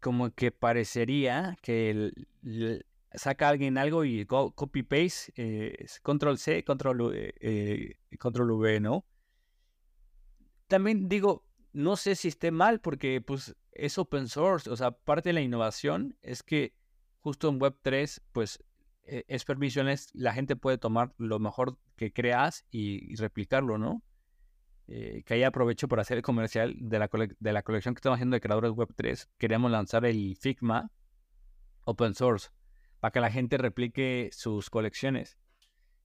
como que parecería que el- el- saca alguien algo y copy paste, eh, control C, control, V, eh, control V, ¿no? También digo, no sé si esté mal porque pues es open source, o sea, parte de la innovación es que justo en Web3 pues eh, es permissionless, la gente puede tomar lo mejor que creas y replicarlo, ¿no? Eh, que ahí aprovecho para hacer el comercial de la, de la colección que estamos haciendo de creadores Web3. Queremos lanzar el Figma open source para que la gente replique sus colecciones.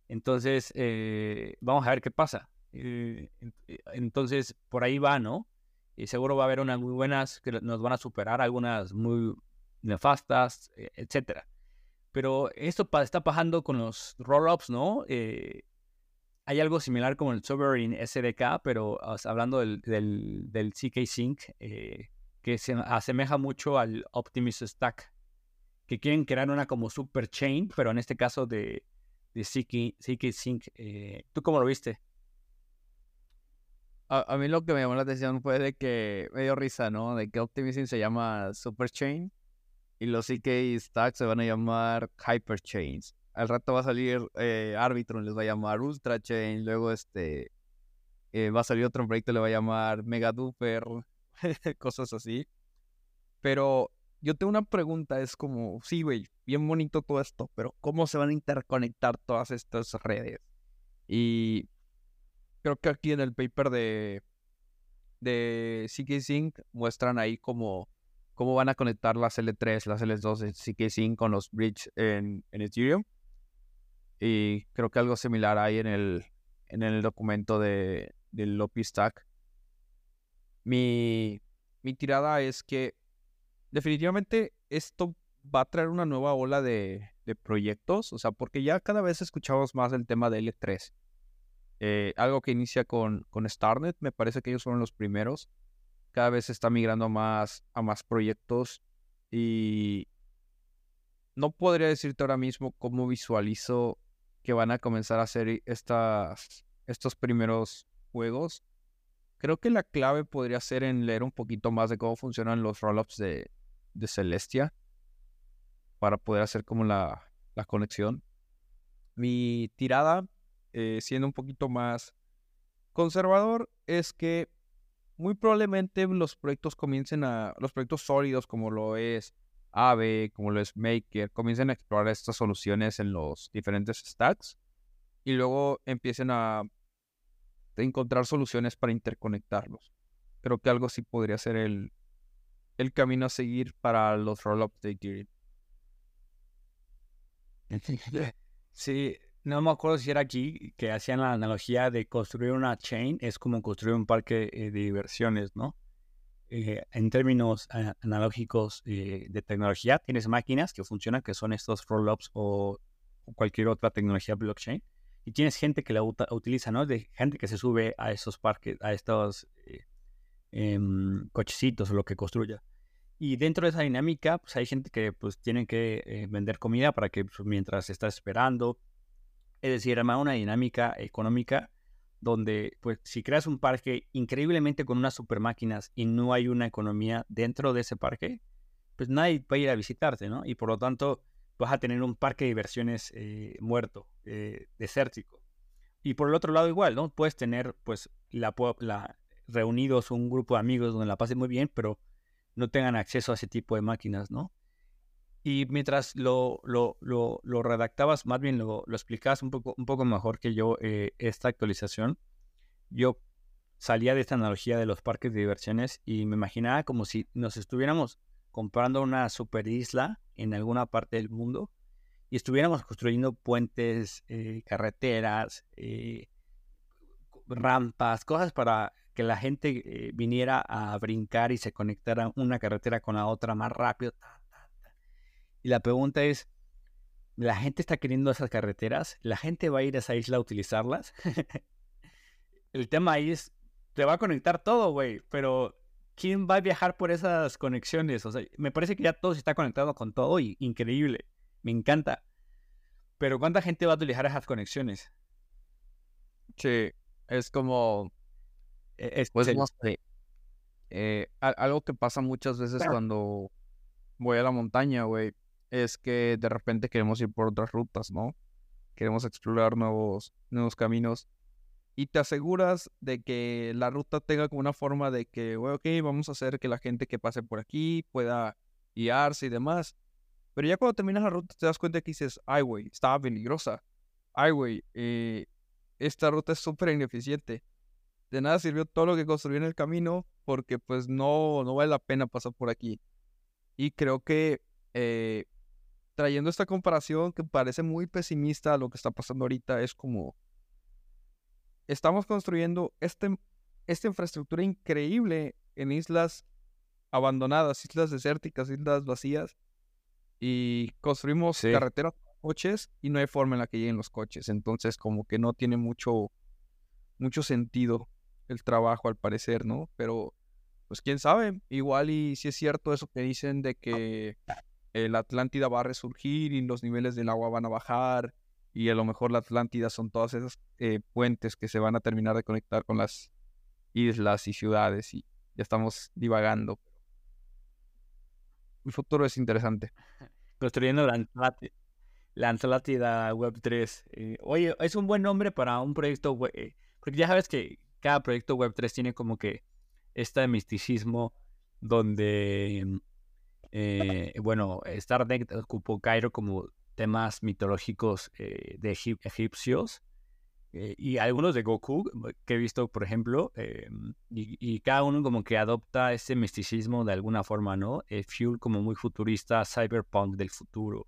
Entonces, eh, vamos a ver qué pasa. Eh, en- entonces, por ahí va, ¿no? Y seguro va a haber unas muy buenas que nos van a superar, algunas muy nefastas, etcétera. Pero esto está pasando con los rollups, ¿no? Hay algo similar como el Sovereign SDK, pero hablando del, del, CK Sync, eh, que se asemeja mucho al Optimus Stack, que quieren crear una como super chain, pero en este caso de, CK, CK Sync. eh, ¿Tú cómo lo viste? A, a mí lo que me llamó la atención fue de que me dio risa, ¿no? De que Optimism se llama Superchain y los CK Stacks se van a llamar Hyperchains. Al rato va a salir eh, les va a llamar Ultra Chain, luego este eh, va a salir otro proyecto, le va a llamar Mega Duper, cosas así. Pero yo tengo una pregunta, es como, sí, güey, bien bonito todo esto, pero ¿cómo se van a interconectar todas estas redes? Y creo que aquí en el paper de, de CK Sync muestran ahí cómo, van a conectar las L3, las L2 de CK Sync con los bridge en, en Ethereum. Y creo que algo similar hay en el, en el documento de, del Lopi Stack. Mi, mi tirada es que definitivamente esto va a traer una nueva ola de, proyectos, o sea, porque ya cada vez escuchamos más el tema de L3. Eh, algo que inicia con, con Starnet, me parece que ellos fueron los primeros. Cada vez se está migrando más, a más proyectos y no podría decirte ahora mismo cómo visualizo que van a comenzar a hacer estas, estos primeros juegos. Creo que la clave podría ser en leer un poquito más de cómo funcionan los rollups de, de Celestia para poder hacer como la, la conexión. Mi tirada, eh, siendo un poquito más conservador, es que muy probablemente los proyectos comiencen a, los proyectos sólidos como lo es Ave, como lo es Maker, comiencen a explorar estas soluciones en los diferentes stacks y luego empiecen a encontrar soluciones para interconectarlos. Creo que algo sí podría ser el, el camino a seguir para los rollups de Ethereum. Sí, no me acuerdo si era aquí que hacían la analogía de construir una chain, es como construir un parque eh, de diversiones, ¿no? Eh, en términos analógicos eh, de tecnología, tienes máquinas que funcionan, que son estos rollups o, o cualquier otra tecnología blockchain, y tienes gente que la utiliza, ¿no? De gente que se sube a esos parques, a estos em, cochecitos o lo que construya. Y dentro de esa dinámica, pues hay gente que pues tiene que vender comida para que pues, mientras estás esperando, es decir, armar una dinámica económica donde, pues, si creas un parque increíblemente con unas super máquinas y no hay una economía dentro de ese parque, pues nadie va a ir a visitarte, ¿no? Y por lo tanto, vas a tener un parque de diversiones eh, muerto, eh, desértico. Y por el otro lado, igual, ¿no? Puedes tener, pues, la, la, reunidos un grupo de amigos donde la pasen muy bien, pero no tengan acceso a ese tipo de máquinas, ¿no? Y mientras lo, lo, lo, lo redactabas, más bien lo, lo, explicabas un poco, un poco mejor que yo eh, esta actualización, yo salía de esta analogía de los parques de diversiones y me imaginaba como si nos estuviéramos comprando una super isla en alguna parte del mundo y estuviéramos construyendo puentes, eh, carreteras, eh, rampas, cosas para que la gente viniera a brincar y se conectara una carretera con la otra más rápido. Y la pregunta es, ¿la gente está queriendo esas carreteras? ¿La gente va a ir a esa isla a utilizarlas? el tema ahí es, te va a conectar todo, güey, pero ¿quién va a viajar por esas conexiones? O sea, me parece que ya todo se está conectado con todo y increíble, me encanta. Pero ¿cuánta gente va a utilizar esas conexiones? Sí, es como... E, es, pues, eh, algo que pasa muchas veces cuando voy a la montaña, güey es que de repente queremos ir por otras rutas, ¿no? Queremos explorar nuevos, nuevos caminos. Y te aseguras de que la ruta tenga como una forma de que, ok, vamos a hacer que la gente que pase por aquí pueda guiarse y demás. Pero ya cuando terminas la ruta te das cuenta que dices, ay, güey, estaba peligrosa. Ay, güey, eh, esta ruta es súper ineficiente. De nada sirvió todo lo que construí en el camino porque pues no, no vale la pena pasar por aquí. Y creo que eh, trayendo esta comparación que parece muy pesimista a lo que está pasando ahorita, es como estamos construyendo este, esta infraestructura increíble en islas abandonadas, islas desérticas, islas vacías, y construimos carreteras, coches, y no hay forma en la que lleguen los coches. Entonces, como que no tiene mucho, mucho sentido el trabajo, al parecer, ¿no? Pero, pues quién sabe, igual y si es cierto eso que dicen de que la Atlántida va a resurgir y los niveles del agua van a bajar y a lo mejor la Atlántida son todas esas eh, puentes que se van a terminar de conectar con las islas y ciudades y ya estamos divagando. El futuro es interesante. Construyendo la Atlántida, Web 3. Eh, oye, es un buen nombre para un proyecto web, eh, porque ya sabes que cada proyecto Web 3 tiene como que este misticismo donde eh, bueno, Starnet ocupó Cairo como temas mitológicos eh, de egipcios eh, y algunos de Goku que he visto, por ejemplo, y, cada uno como que adopta ese misticismo de alguna forma, ¿no? Fuel como muy futurista, cyberpunk del futuro.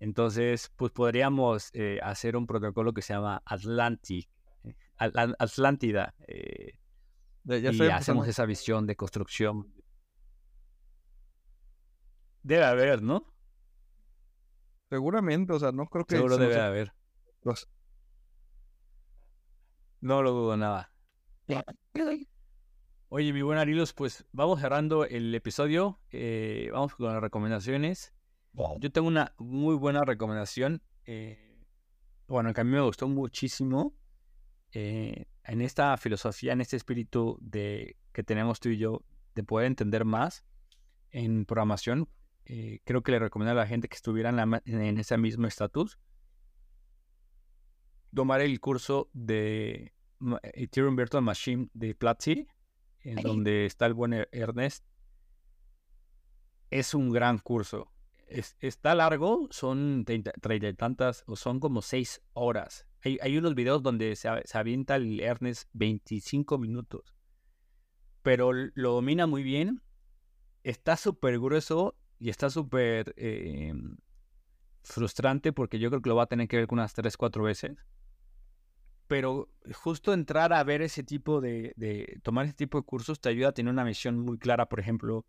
Entonces, pues podríamos hacer un protocolo que se llama Atlantic, Atlántida, y hacemos esa visión de construcción. Debe haber, ¿no? Seguramente, o sea, no creo que... Seguro debe haber. No lo dudo nada. Oye, mi buen Arilos, pues vamos cerrando el episodio. Eh, vamos con las recomendaciones. Yo tengo una muy buena recomendación. Eh, bueno, que a mí me gustó muchísimo. Eh, en esta filosofía, en este espíritu de que tenemos tú y yo, de poder entender más en programación, creo que le recomiendo a la gente que estuviera en, ese mismo estatus tomar el curso de Ethereum Virtual Machine de Platzi en donde está el buen e-, Ernest. Es un gran curso. está largo, son treinta y tantas, o son como seis horas. Hay, unos videos donde se, avienta el Ernest 25 minutos. Pero lo domina muy bien. Está súper grueso y está súper em, frustrante porque yo creo que lo va a tener que ver unas 3, 4 veces pero justo entrar a ver ese tipo de, de, tomar ese tipo de cursos te ayuda a tener una visión muy clara, por ejemplo,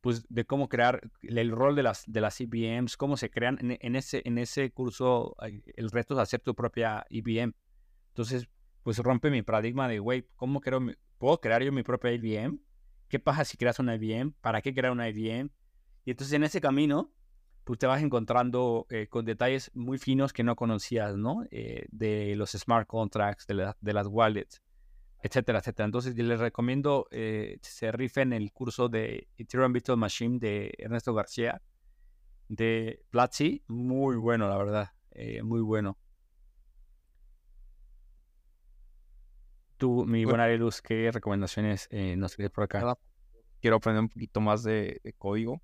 pues de cómo crear el rol de las, de las IBMs, cómo se crean en, ese, en ese curso, el reto es hacer tu propia IBM. Entonces, pues rompe mi paradigma de, güey, ¿cómo creo, puedo crear yo mi propia IBM? ¿Qué pasa si creas una IBM? ¿Para qué crear una IBM? Y entonces en ese camino pues te vas encontrando eh, con detalles muy finos que no conocías, ¿no? Eh, de los smart contracts, de, de, las wallets, etcétera, etcétera. Entonces, les recomiendo eh, se rifen el curso de Ethereum Virtual Machine de Ernesto García, de Platzi. Muy bueno, la verdad. muy bueno. Tú, mi buena luz, ¿qué recomendaciones nos quieres por acá? Quiero aprender un poquito más de código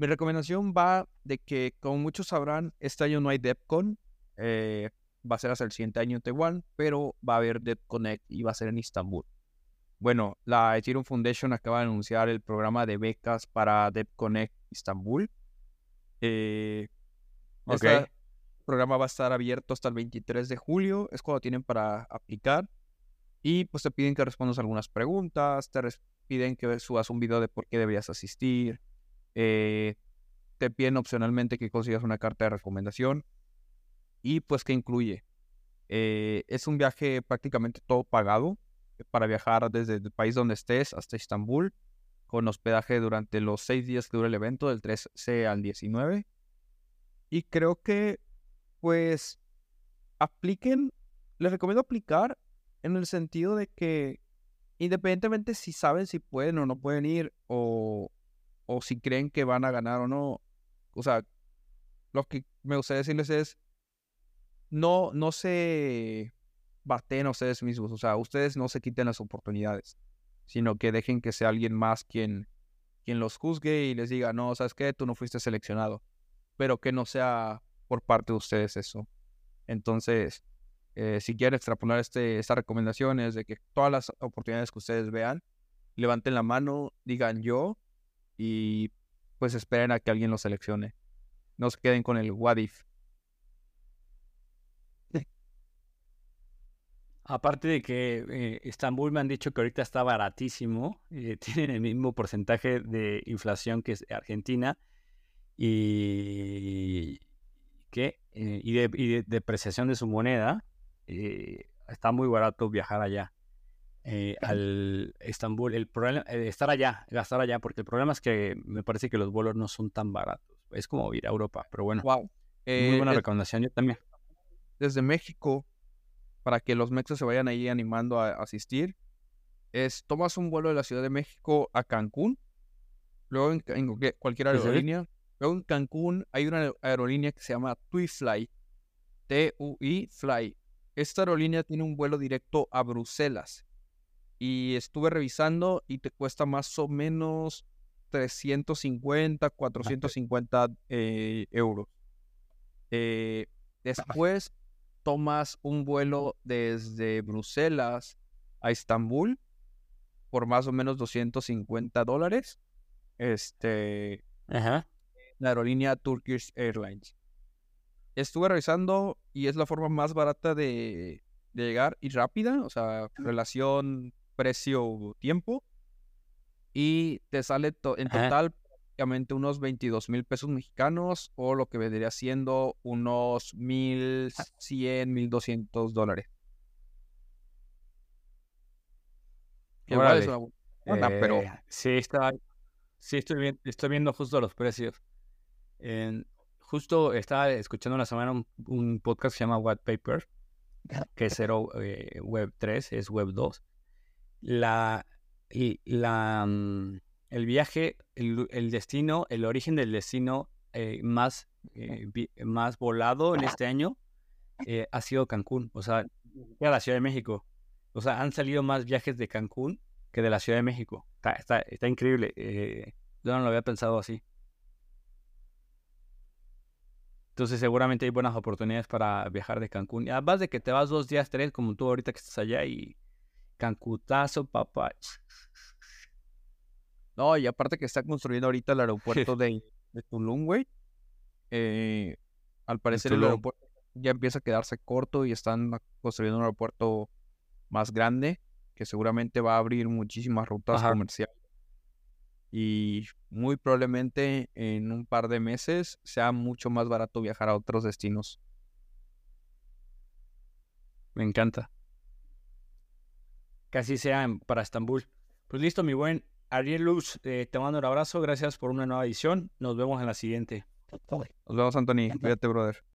mi recomendación va de que, como muchos sabrán, este año no hay DevCon. Eh, va a ser hasta el siguiente año en Taiwán, pero va a haber DevConnect y va a ser en Istambul. Bueno, la Ethereum Foundation acaba de anunciar el programa de becas para DevConnect Istambul. Eh, Este programa va a estar abierto hasta el 23 de julio, es cuando tienen para aplicar. Y pues te piden que respondas algunas preguntas, te piden que subas un video de por qué deberías asistir, eh, te piden opcionalmente que consigas una carta de recomendación y pues que incluye. Eh, es un viaje prácticamente todo pagado para viajar desde el país donde estés hasta Estambul con hospedaje durante los seis días que dura el evento, del 13 al 19. Y creo que, pues, apliquen, les recomiendo aplicar en el sentido de que, independientemente si saben si pueden o no pueden ir, o, o si creen que van a ganar o no. O sea, lo que me gustaría decirles es, no, no se baten a ustedes mismos, o sea, ustedes no se quiten las oportunidades, sino que dejen que sea alguien más quien, quien los juzgue y les diga, no, sabes qué, tú no fuiste seleccionado, pero que no sea por parte de ustedes eso. Entonces, eh, si quieren extrapolar este, esta recomendación es de que todas las oportunidades que ustedes vean, levanten la mano, digan yo, y pues esperen a que alguien lo seleccione. No se queden con el what if. Aparte de que eh, Estambul me han dicho que ahorita está baratísimo, eh, tienen el mismo porcentaje de inflación que Argentina y, ¿qué? Eh, y, y de depreciación de su moneda, está muy barato viajar allá. Eh, al Estambul. El problema, eh, estar allá, gastar allá, porque el problema es que me parece que los vuelos no son tan baratos. Es como ir a Europa, pero bueno. Wow. muy eh, buena recomendación, yo también. Desde México, para que los mexas se vayan ahí animando a, asistir, es tomas un vuelo de la Ciudad de México a Cancún, luego en, cualquier aerolínea. Luego en Cancún hay una aerolínea que se llama TUI T-U-I Fly. Esta aerolínea tiene un vuelo directo a Bruselas y estuve revisando y te cuesta más o menos 350, 450 eh, euros. Eh, después tomas un vuelo desde Bruselas a Estambul por más o menos 250 dólares. Este, la aerolínea Turkish Airlines. Estuve revisando y es la forma más barata de, de llegar y rápida, o sea, relación precio tiempo y te sale to- en Ajá. total prácticamente unos 22 mil pesos mexicanos o lo que vendría siendo unos 1100, 1200 dólares. Que igual es una buena lana, pero Eh, sí, está, sí estoy, estoy viendo justo los precios. En- justo estaba escuchando la semana un, un podcast que se llama White Paper, que es cero eh, Web 3, es Web 2. La, la, mm, el viaje, el, el destino, el origen del destino eh, más, eh, más volado en este año eh, ha sido Cancún, o sea, a la Ciudad de México. O sea, han salido más viajes de Cancún que de la Ciudad de México. Está, está, está increíble. yo no lo había pensado así. Entonces seguramente hay buenas oportunidades para viajar de Cancún. Y además de que te vas dos días, tres, como tú ahorita que estás allá y Cancutazo, papá. no, y aparte que está construyendo ahorita el aeropuerto de, de Tulum, güey. eh, al parecer el aeropuerto ya empieza a quedarse corto y están construyendo un aeropuerto más grande que seguramente va a abrir muchísimas rutas Ajá. comerciales. Y muy probablemente en un par de meses sea mucho más barato viajar a otros destinos. Me encanta. Que así sea para Estambul. Pues listo, mi buen Ariel Luz. eh, te mando un abrazo. Gracias por una nueva edición. Nos vemos en la siguiente. Nos vemos, Anthony. Cuídate, brother.